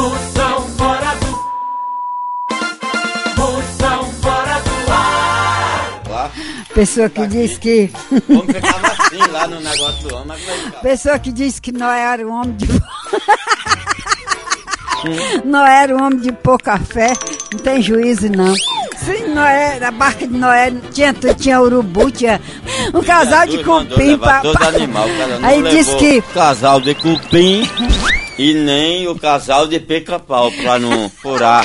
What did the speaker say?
Moção fora do. Moção fora do ar. Lá, Pessoa que diz que. o homem ficava assim lá no negócio do homem, mas vai ficar. Pessoa que diz que Noé era um homem de. Noé era um homem de pouca fé, não tem juízo não. Sim, Noé, a barca de Noé tinha, tinha urubu, tinha um casal de cupim pra. todo animal, o cara não Aí levou diz que casal de cupim e nem o casal de pica-pau pra não furar